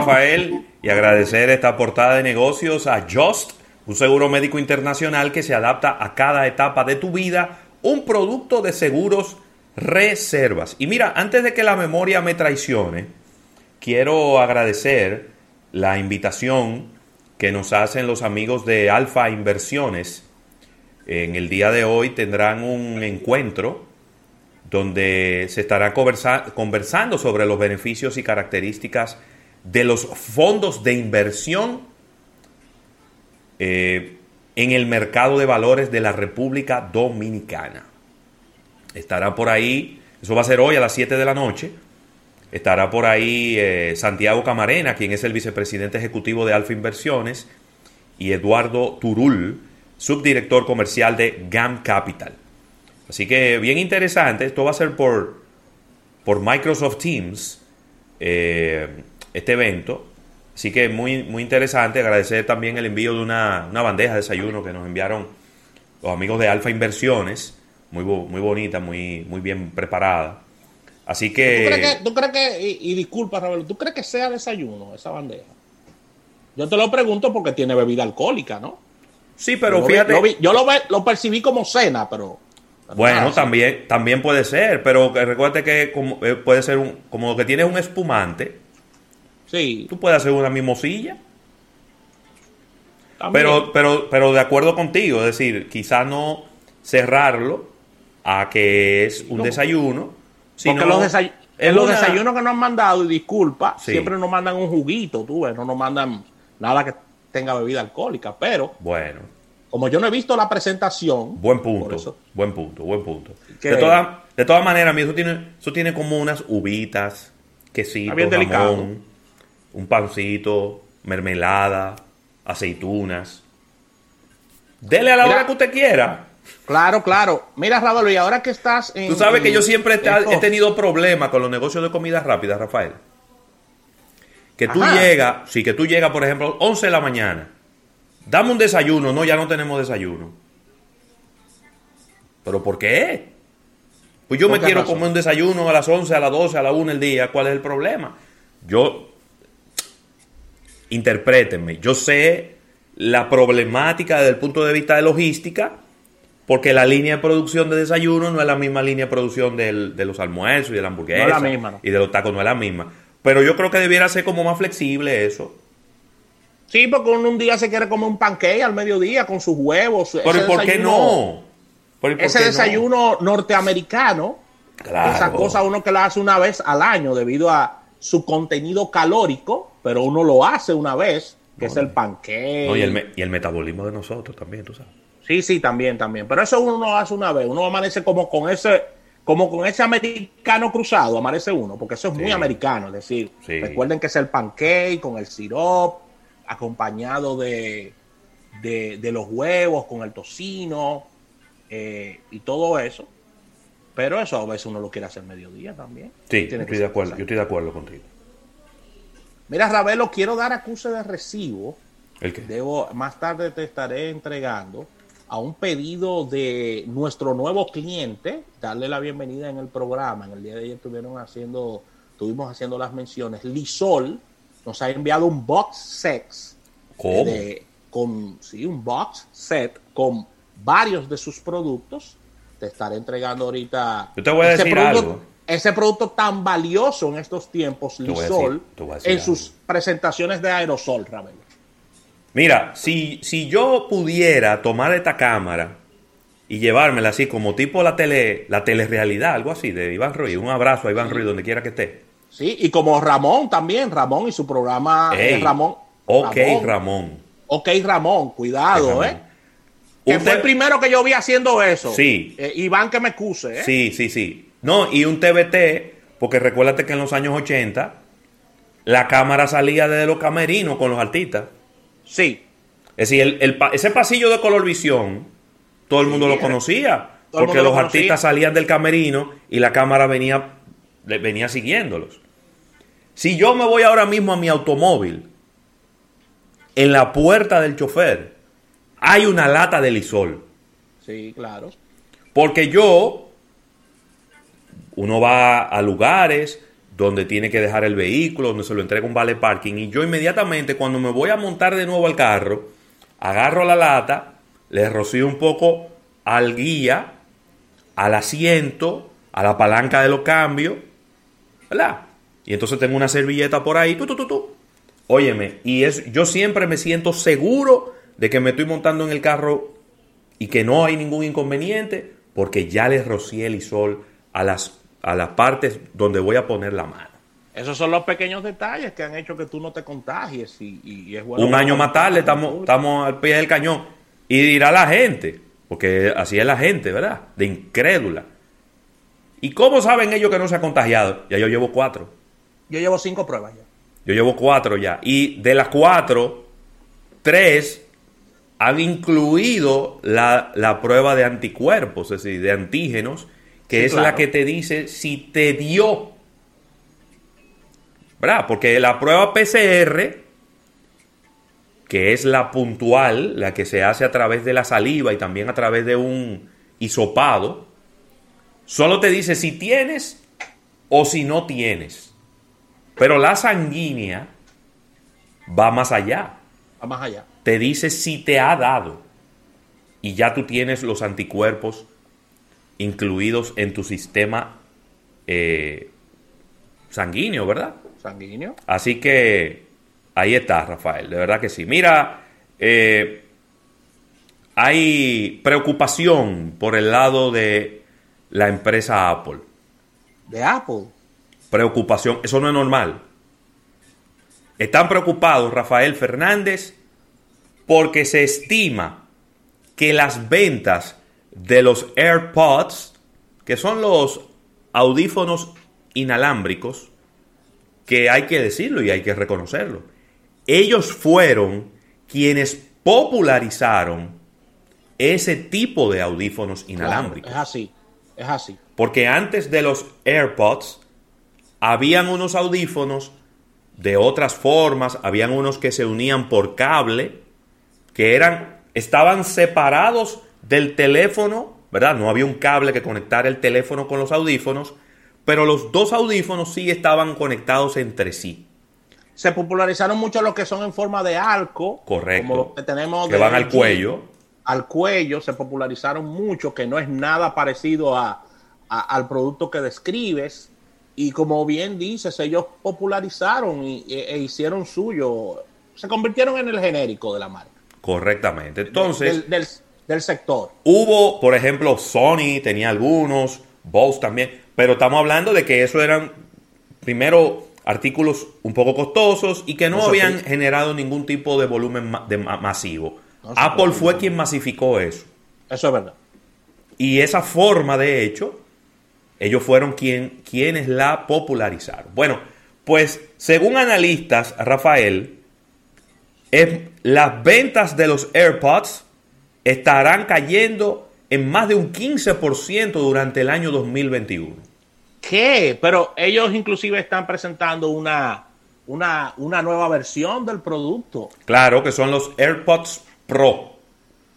Rafael, y agradecer esta portada de negocios a Just, un seguro médico internacional que se adapta a cada etapa de tu vida, un producto de seguros reservas. Y mira, antes de que la memoria me traicione, quiero agradecer la invitación que nos hacen los amigos de Alfa Inversiones. En el día de hoy tendrán un encuentro donde se estará conversando sobre los beneficios y características de los fondos de inversión eh, en el mercado de valores de la República Dominicana. Estará por ahí, eso va a ser hoy a las 7 de la noche, estará por ahí eh, Santiago Camarena, quien es el vicepresidente ejecutivo de Alfa Inversiones, y Eduardo Turul, subdirector comercial de GAM Capital. Así que bien interesante, esto va a ser por, por Microsoft Teams, eh, este evento. Así que muy, muy interesante, agradecer también el envío de una, una bandeja de desayuno que nos enviaron los amigos de Alfa Inversiones muy, muy bonita, muy, muy bien preparada. Así que... ¿Tú crees que, y, disculpa, Raúl, ¿tú crees que sea desayuno esa bandeja? Yo te lo pregunto porque tiene bebida alcohólica, ¿no? Sí, pero fíjate... yo lo, lo percibí como cena, pero... Bueno, también, también puede ser, pero recuerde que como, eh, puede ser un, como que tienes un espumante. Sí. Tú puedes hacer una mimosilla. Pero, pero, pero de acuerdo contigo, es decir, quizás no cerrarlo a que es un desayuno. Porque los, desayunos que nos han mandado, y disculpa, siempre nos mandan un juguito, tú ves, no nos mandan nada que tenga bebida alcohólica, pero... Bueno. Como yo no he visto la presentación... Buen punto, buen punto, buen punto. De, todas de todas maneras, eso tiene, eso tiene como unas uvitas, quesito, jamón, un pancito, mermelada, aceitunas. Dele a la hora que usted quiera. Claro, claro. Mira, Radolfo, y ahora que estás en. Tú sabes que yo siempre he tenido problemas con los negocios de comida rápida, Rafael. Que tú llegas, sí, que tú llegas, por ejemplo, 11 de la mañana. Dame un desayuno. No, ya no tenemos desayuno. ¿Pero por qué? Pues yo me quiero comer un desayuno a las 11, a las 12, a las 1 del día. ¿Cuál es el problema? Yo. Interprétenme. Yo sé la problemática desde el punto de vista de logística porque la línea de producción de desayuno no es la misma línea de producción de los almuerzos y de la hamburguesa. Y de los tacos no es la misma. Pero yo creo que debiera ser como más flexible eso. Sí, porque uno un día se quiere comer un pancake al mediodía con sus huevos. Pero ¿por qué no? ese desayuno norteamericano, esa cosa uno que la hace una vez al año debido a su contenido calórico, pero uno lo hace una vez, que es el y, el y el metabolismo de nosotros también, tú sabes. Sí, sí, también, también. Pero eso uno lo hace una vez. Uno amanece como con ese, como con ese americano cruzado, amanece uno, porque eso es muy americano. Es decir, recuerden que es el pancake con el sirop, acompañado de, de, los huevos, con el tocino eh, y todo eso. Pero eso a veces uno lo quiere hacer mediodía también. Sí, estoy de acuerdo, yo estoy de acuerdo contigo. Mira, Ravelo, quiero dar acuse de recibo. ¿El qué? Debo, más tarde te estaré entregando a un pedido de nuestro nuevo cliente, darle la bienvenida en el programa. En el día de ayer estuvieron haciendo, estuvimos haciendo las menciones. Lisol nos ha enviado un box set con sí, un box set con varios de sus productos. Te estaré entregando ahorita. Yo te voy a ese decir producto, algo. Ese producto tan valioso en estos tiempos, Lisol, en sus presentaciones de aerosol, Ravel. Mira, si, si yo pudiera tomar esta cámara y llevármela así como tipo la tele, la telerealidad, algo así, de Iván Ruiz, un abrazo a Iván Ruiz donde quiera que esté. Sí, y como Ramón también, Ramón y su programa eh, Ramón. Ok, Ramón. Ok, Ramón, cuidado, ¿eh? Que fue el primero que yo vi haciendo eso. Sí. Eh, Iván que me excuse, ¿eh? Sí, sí, sí. No, y un TBT, porque recuérdate que en los años 80 la cámara salía desde los camerinos con los artistas. Sí. Es decir, el, ese pasillo de color visión, todo el mundo lo conocía. porque los artistas salían del camerino y la cámara venía, venía siguiéndolos. Si yo me voy ahora mismo a mi automóvil, en la puerta del chofer hay una lata de lisol. Sí, claro. Porque yo, uno va a lugares donde tiene que dejar el vehículo, donde se lo entrega un vale parking. Y yo inmediatamente, cuando me voy a montar de nuevo al carro, agarro la lata, le rocío un poco al guía, al asiento, a la palanca de los cambios, ¿verdad? Y entonces tengo una servilleta por ahí, tú, tú, tú, tú. Óyeme, y es, yo siempre me siento seguro de que me estoy montando en el carro y que no hay ningún inconveniente, porque ya le rocié el isol a las, a las partes donde voy a poner la mano. Esos son los pequeños detalles que han hecho que tú no te contagies y, es Un año más tarde estamos, estamos al pie del cañón. Y dirá la gente, porque así es la gente, ¿verdad? De incrédula. ¿Y cómo saben ellos que no se ha contagiado? Ya yo llevo cuatro. Yo llevo cinco pruebas ya. Yo llevo cuatro ya. Y de las cuatro, tres han incluido la, prueba de anticuerpos, es decir, de antígenos, que es la que te dice si te dio. ¿Verdad? Porque la prueba PCR, que es la puntual, la que se hace a través de la saliva y también a través de un hisopado, solo te dice si tienes o si no tienes. Pero la sanguínea va más allá. Va más allá te dice si te ha dado y ya tú tienes los anticuerpos incluidos en tu sistema eh, sanguíneo, ¿verdad? Sanguíneo. Así que ahí está, Rafael, de verdad que sí. Mira, eh, hay preocupación por el lado de la empresa Apple. ¿De Apple? Preocupación, eso no es normal. Están preocupados Rafael Fernández porque se estima que las ventas de los AirPods, que son los audífonos inalámbricos, que hay que decirlo y hay que reconocerlo, ellos fueron quienes popularizaron ese tipo de audífonos inalámbricos. es así, es así. Porque antes de los AirPods, habían unos audífonos de otras formas, habían unos que se unían por cable, que eran, estaban separados del teléfono, ¿verdad? No había un cable que conectara el teléfono con los audífonos, pero los dos audífonos sí estaban conectados entre sí. Se popularizaron mucho los que son en forma de arco. Correcto. Como los que tenemos. Que van al cuello. Al cuello se popularizaron mucho, que no es nada parecido a, al producto que describes. Y como bien dices, ellos popularizaron y, e, e hicieron suyo. Se convirtieron en el genérico de la marca. Correctamente. Entonces. Del, sector. Hubo, por ejemplo, Sony tenía algunos, Bose también, pero estamos hablando de que eso eran, primero, artículos un poco costosos y que no, habían generado ningún tipo de volumen de masivo. Apple fue quien masificó eso. Eso es verdad. Y esa forma, de hecho, ellos fueron quien, quienes la popularizaron. Bueno, pues según analistas, Rafael, las ventas de los AirPods estarán cayendo en más de un 15% durante el año 2021. ¿Qué? Pero ellos inclusive están presentando una, una, una, nueva versión del producto. Claro, que son los AirPods Pro.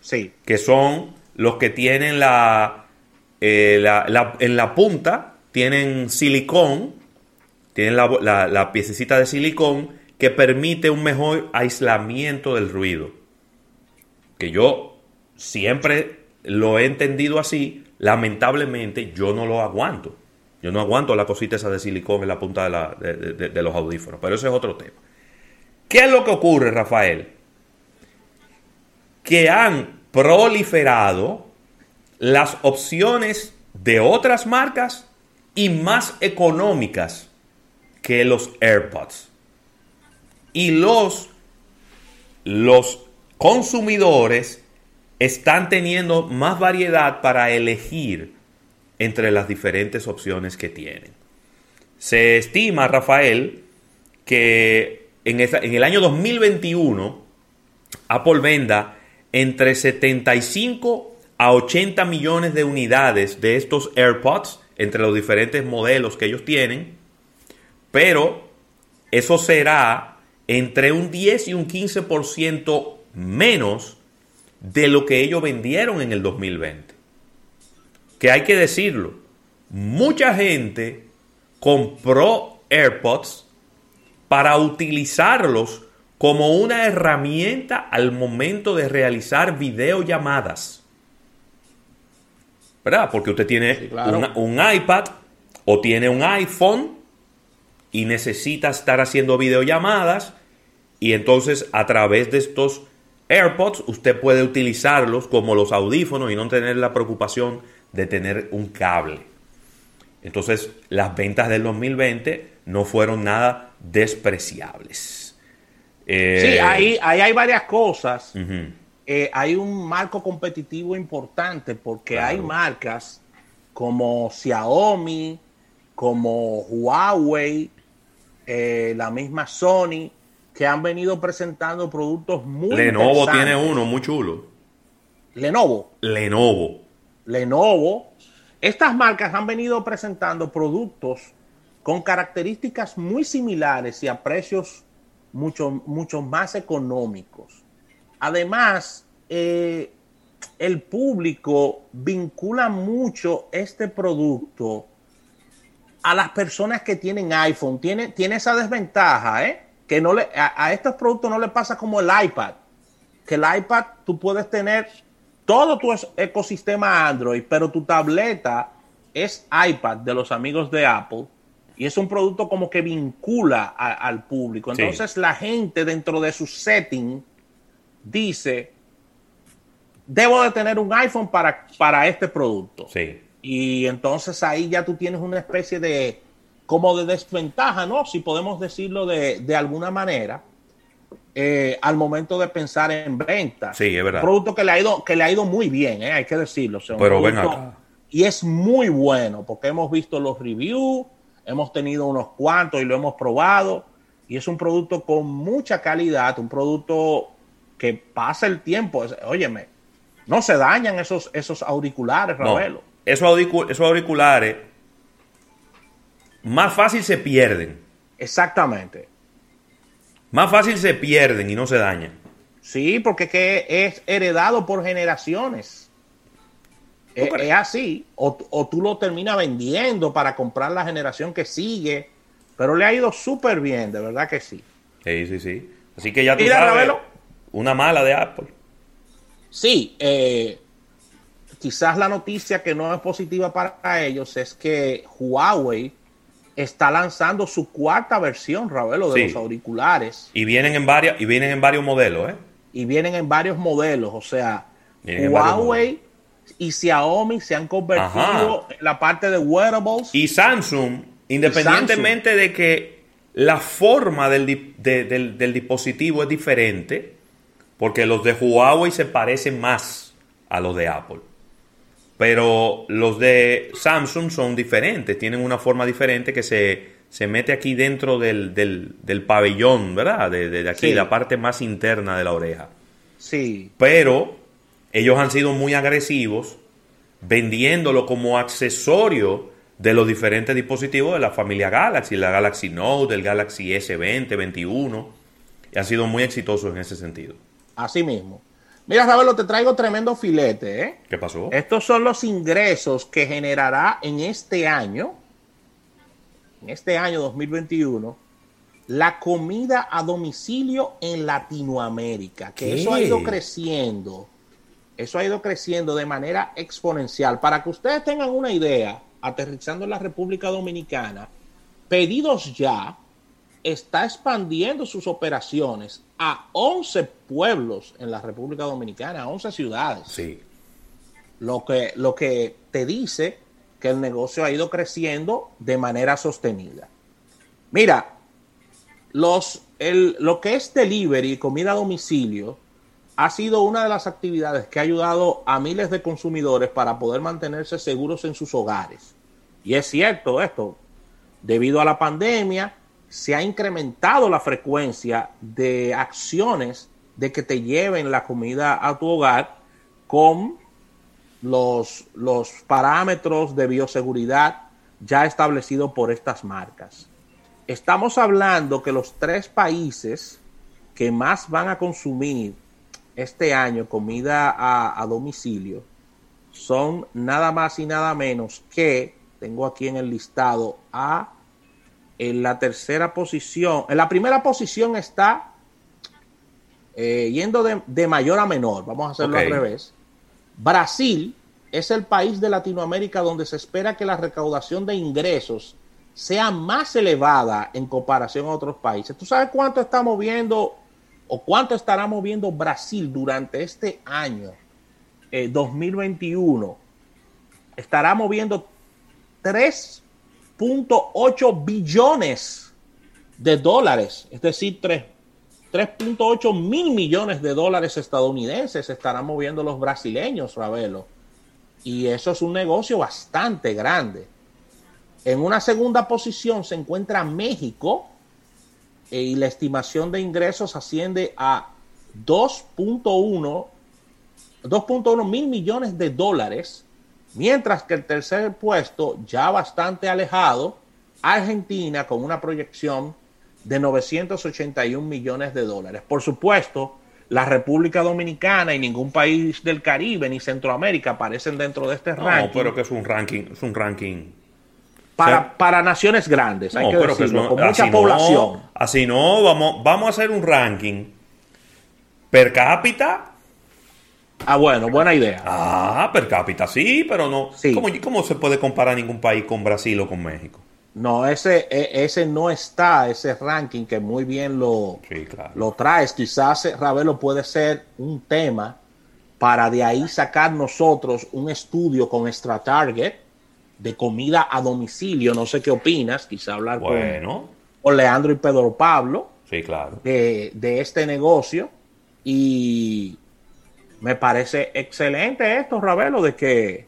Sí. Que son los que tienen la, eh, en la punta, tienen silicón, tienen la, la piececita de silicón que permite un mejor aislamiento del ruido. Que yo siempre lo he entendido así, lamentablemente yo no lo aguanto. Yo no aguanto la cosita esa de silicón en la punta de, los audífonos, pero ese es otro tema. ¿Qué es lo que ocurre, Rafael? Que han proliferado las opciones de otras marcas y más económicas que los AirPods y los, los consumidores están teniendo más variedad para elegir entre las diferentes opciones que tienen. Se estima, Rafael, que en, el año 2021 Apple venda entre 75 a 80 millones de unidades de estos AirPods entre los diferentes modelos que ellos tienen, pero eso será entre un 10 y un 15% menos de lo que ellos vendieron en el 2020. Que hay que decirlo, mucha gente compró AirPods para utilizarlos como una herramienta al momento de realizar videollamadas. ¿Verdad? Porque usted tiene un iPad o tiene un iPhone y necesita estar haciendo videollamadas y entonces a través de estos AirPods usted puede utilizarlos como los audífonos y no tener la preocupación de tener un cable. Entonces las ventas del 2020 no fueron nada despreciables. Eh, sí, ahí, hay varias cosas. Eh, hay un marco competitivo importante porque hay marcas como Xiaomi, como Huawei, eh, la misma Sony, que han venido presentando productos muy Lenovo tiene uno muy chulo. Lenovo. Lenovo. Lenovo. Estas marcas han venido presentando productos con características muy similares y a precios mucho, mucho más económicos. Además, eh, el público vincula mucho este producto a las personas que tienen iPhone. Tiene, tiene esa desventaja, ¿eh? Que no le, a, estos productos no le pasa como el iPad. Que el iPad tú puedes tener todo tu ecosistema Android, pero tu tableta es iPad de los amigos de Apple y es un producto como que vincula al público. Entonces la gente dentro de su setting dice, debo de tener un iPhone para, para este producto. Sí. Y entonces ahí ya tú tienes una especie de, como de desventaja, ¿no? Si podemos decirlo de, alguna manera, eh, al momento de pensar en venta. Sí, es verdad. Un producto que le ha ido, que le ha ido muy bien, ¿eh? hay que decirlo. Pero ven acá. Y es muy bueno, porque hemos visto los reviews, hemos tenido unos cuantos y lo hemos probado. Y es un producto con mucha calidad, un producto que pasa el tiempo. Óyeme, no se dañan esos, esos auriculares, Ravelo esos, auriculares más fácil se pierden. Exactamente. Más fácil se pierden y no se dañan. Sí, porque que es heredado por generaciones. Es, así. O, tú lo terminas vendiendo para comprar la generación que sigue. Pero le ha ido súper bien, de verdad que sí. Sí, sí, sí. Así que ya tú sabes, una mala de Apple. Sí, eh, quizás la noticia que no es positiva para ellos es que Huawei está lanzando su cuarta versión, Ravelo, de los auriculares. Y vienen en varios, y vienen en varios modelos, ¿eh? Y vienen en varios modelos, o sea, Huawei y Xiaomi se han convertido en la parte de wearables. Y Samsung, independientemente de que la forma del, del dispositivo es diferente, porque los de Huawei se parecen más a los de Apple. Pero los de Samsung son diferentes, tienen una forma diferente que se, se mete aquí dentro del, del, pabellón, ¿verdad? De, aquí, la parte más interna de la oreja. Sí. Pero ellos han sido muy agresivos vendiéndolo como accesorio de los diferentes dispositivos de la familia Galaxy, la Galaxy Note, el Galaxy S20, 21, y han sido muy exitosos en ese sentido. Así mismo. Mira, Ravelo, te traigo tremendo filete, ¿eh? ¿Qué pasó? Estos son los ingresos que generará en este año, en este año 2021, la comida a domicilio en Latinoamérica, que eso ha ido creciendo. Eso ha ido creciendo de manera exponencial. Para que ustedes tengan una idea, aterrizando en la República Dominicana, pedidos ya está expandiendo sus operaciones a 11 pueblos en la República Dominicana, 11 ciudades. Sí. Lo que, lo que te dice que el negocio ha ido creciendo de manera sostenida. Mira, los, el, lo que es delivery, comida a domicilio, ha sido una de las actividades que ha ayudado a miles de consumidores para poder mantenerse seguros en sus hogares. Y es cierto esto, debido a la pandemia, se ha incrementado la frecuencia de acciones de que te lleven la comida a tu hogar con los, los parámetros de bioseguridad ya establecidos por estas marcas. Estamos hablando que los tres países que más van a consumir este año comida a, a domicilio son nada más y nada menos que, tengo aquí en el listado, a En la tercera posición, en la primera posición está eh, yendo de, mayor a menor, vamos a hacerlo al revés. Brasil es el país de Latinoamérica donde se espera que la recaudación de ingresos sea más elevada en comparación a otros países. ¿Tú sabes cuánto estamos viendo o cuánto estará moviendo Brasil durante este año 2021? Eh, estará moviendo 3.8 billones de dólares, es decir, 3.8 mil millones de dólares estadounidenses estarán moviendo los brasileños, Ravelo. Y eso es un negocio bastante grande. En una segunda posición se encuentra México eh, y la estimación de ingresos asciende a 2.1 2.1 mil millones de dólares, mientras que el tercer puesto, ya bastante alejado, Argentina con una proyección de 981 millones de dólares. Por supuesto, la República Dominicana y ningún país del Caribe ni Centroamérica aparecen dentro de este ranking. No, pero que es un ranking, es un ranking para, para naciones grandes, hay que decirlo, con mucha población. así no, vamos, vamos a hacer un ranking per cápita. Ah, bueno, buena idea. Ah, per cápita, sí, pero no. ¿Cómo, ¿Cómo, se puede comparar ningún país con Brasil o con México? No, ese, e, ese no está, ese ranking que muy bien lo, lo traes. Quizás eh, Ravelo puede ser un tema para de ahí sacar nosotros un estudio con Extra Target de comida a domicilio. No sé qué opinas, quizá hablar con, Leandro y Pedro Pablo. Sí, claro. De, este negocio. Y me parece excelente esto, Ravelo, de que,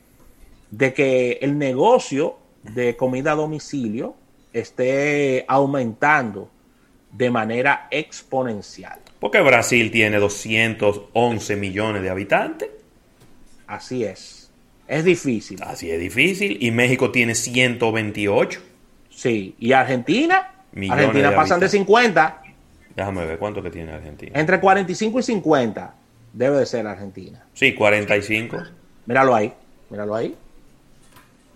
de que el negocio de comida a domicilio esté aumentando de manera exponencial. Porque Brasil tiene 211 millones de habitantes. Así es. Es difícil. Así es difícil. Y México tiene 128. Sí. ¿Y Argentina? Argentina pasan de 50. Déjame ver cuánto que tiene Argentina. Entre 45 y 50 debe de ser Argentina. Sí, 45. Míralo ahí. Míralo ahí.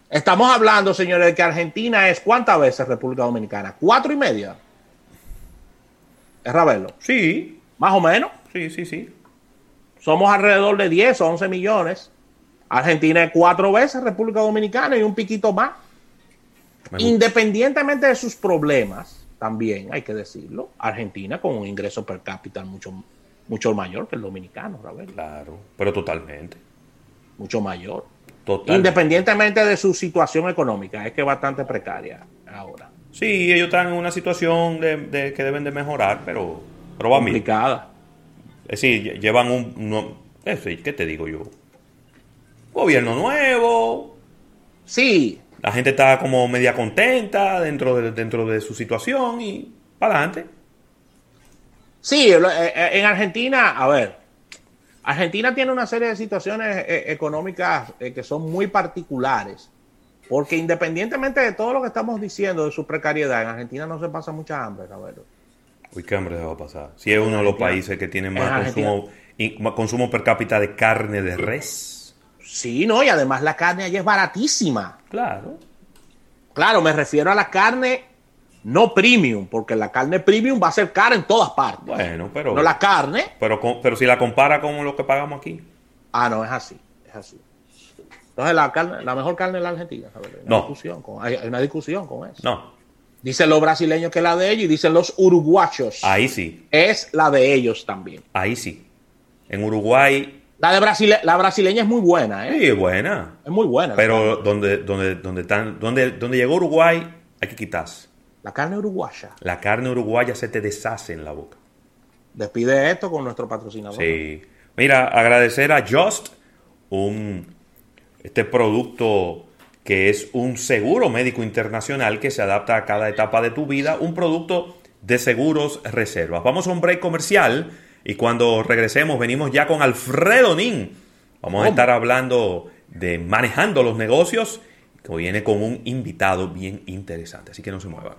Estamos hablando, señores, de que Argentina es cuántas veces República Dominicana? ¿Cuatro y media? ¿Es Ravelo? Sí. ¿Más o menos? Sí, sí, sí. Somos alrededor de 10 o 11 millones. Argentina es cuatro veces República Dominicana y un piquito más. Independientemente de sus problemas, también hay que decirlo, Argentina con un ingreso per cápita mucho, mucho mayor que el dominicano, Claro, pero totalmente. Mucho mayor. Independientemente de su situación económica, es que es bastante precaria ahora. Sí, ellos están en una situación de, que deben de mejorar, pero, pero complicada. Es decir, llevan un... ¿Qué te digo yo? Gobierno nuevo. Sí. La gente está como media contenta dentro de, dentro de su situación y para adelante. Sí, eh, eh, en Argentina, a ver, Argentina tiene una serie de situaciones eh, económicas que son muy particulares. Porque independientemente de todo lo que estamos diciendo de su precariedad, en Argentina no se pasa mucha hambre, cabrón. Uy, qué hambre se va a pasar. Si es uno de los países que tiene más consumo, consumo per cápita de carne de res. Sí, no, y además la carne allí es baratísima. Claro. Claro, me refiero a la carne no premium, porque la carne premium va a ser cara en todas partes. Bueno, pero. No la carne. Pero, pero si la compara con lo que pagamos aquí. Ah, no, es así. Es así. Entonces, la, carne, la mejor carne es la argentina. Hay una, discusión con, hay, una discusión con eso. No. Dicen los brasileños que es la de ellos y dicen los uruguayos. Ahí sí. Es la de ellos también. Ahí sí. En Uruguay la de Brasil, la brasileña es muy buena, ¿eh? Sí, es buena. Es muy buena. Pero donde, donde, donde, están, donde, donde llegó Uruguay, hay que quitarse. La carne uruguaya. La carne uruguaya se te deshace en la boca. Despide esto con nuestro patrocinador. Sí. Mira, agradecer a Just, un, este producto que es un seguro médico internacional que se adapta a cada etapa de tu vida, un producto de seguros reservas. Vamos a un break comercial y cuando regresemos, venimos ya con Alfredo Nin. Vamos a estar hablando de manejando los negocios, que viene con un invitado bien interesante. Así que no se muevan.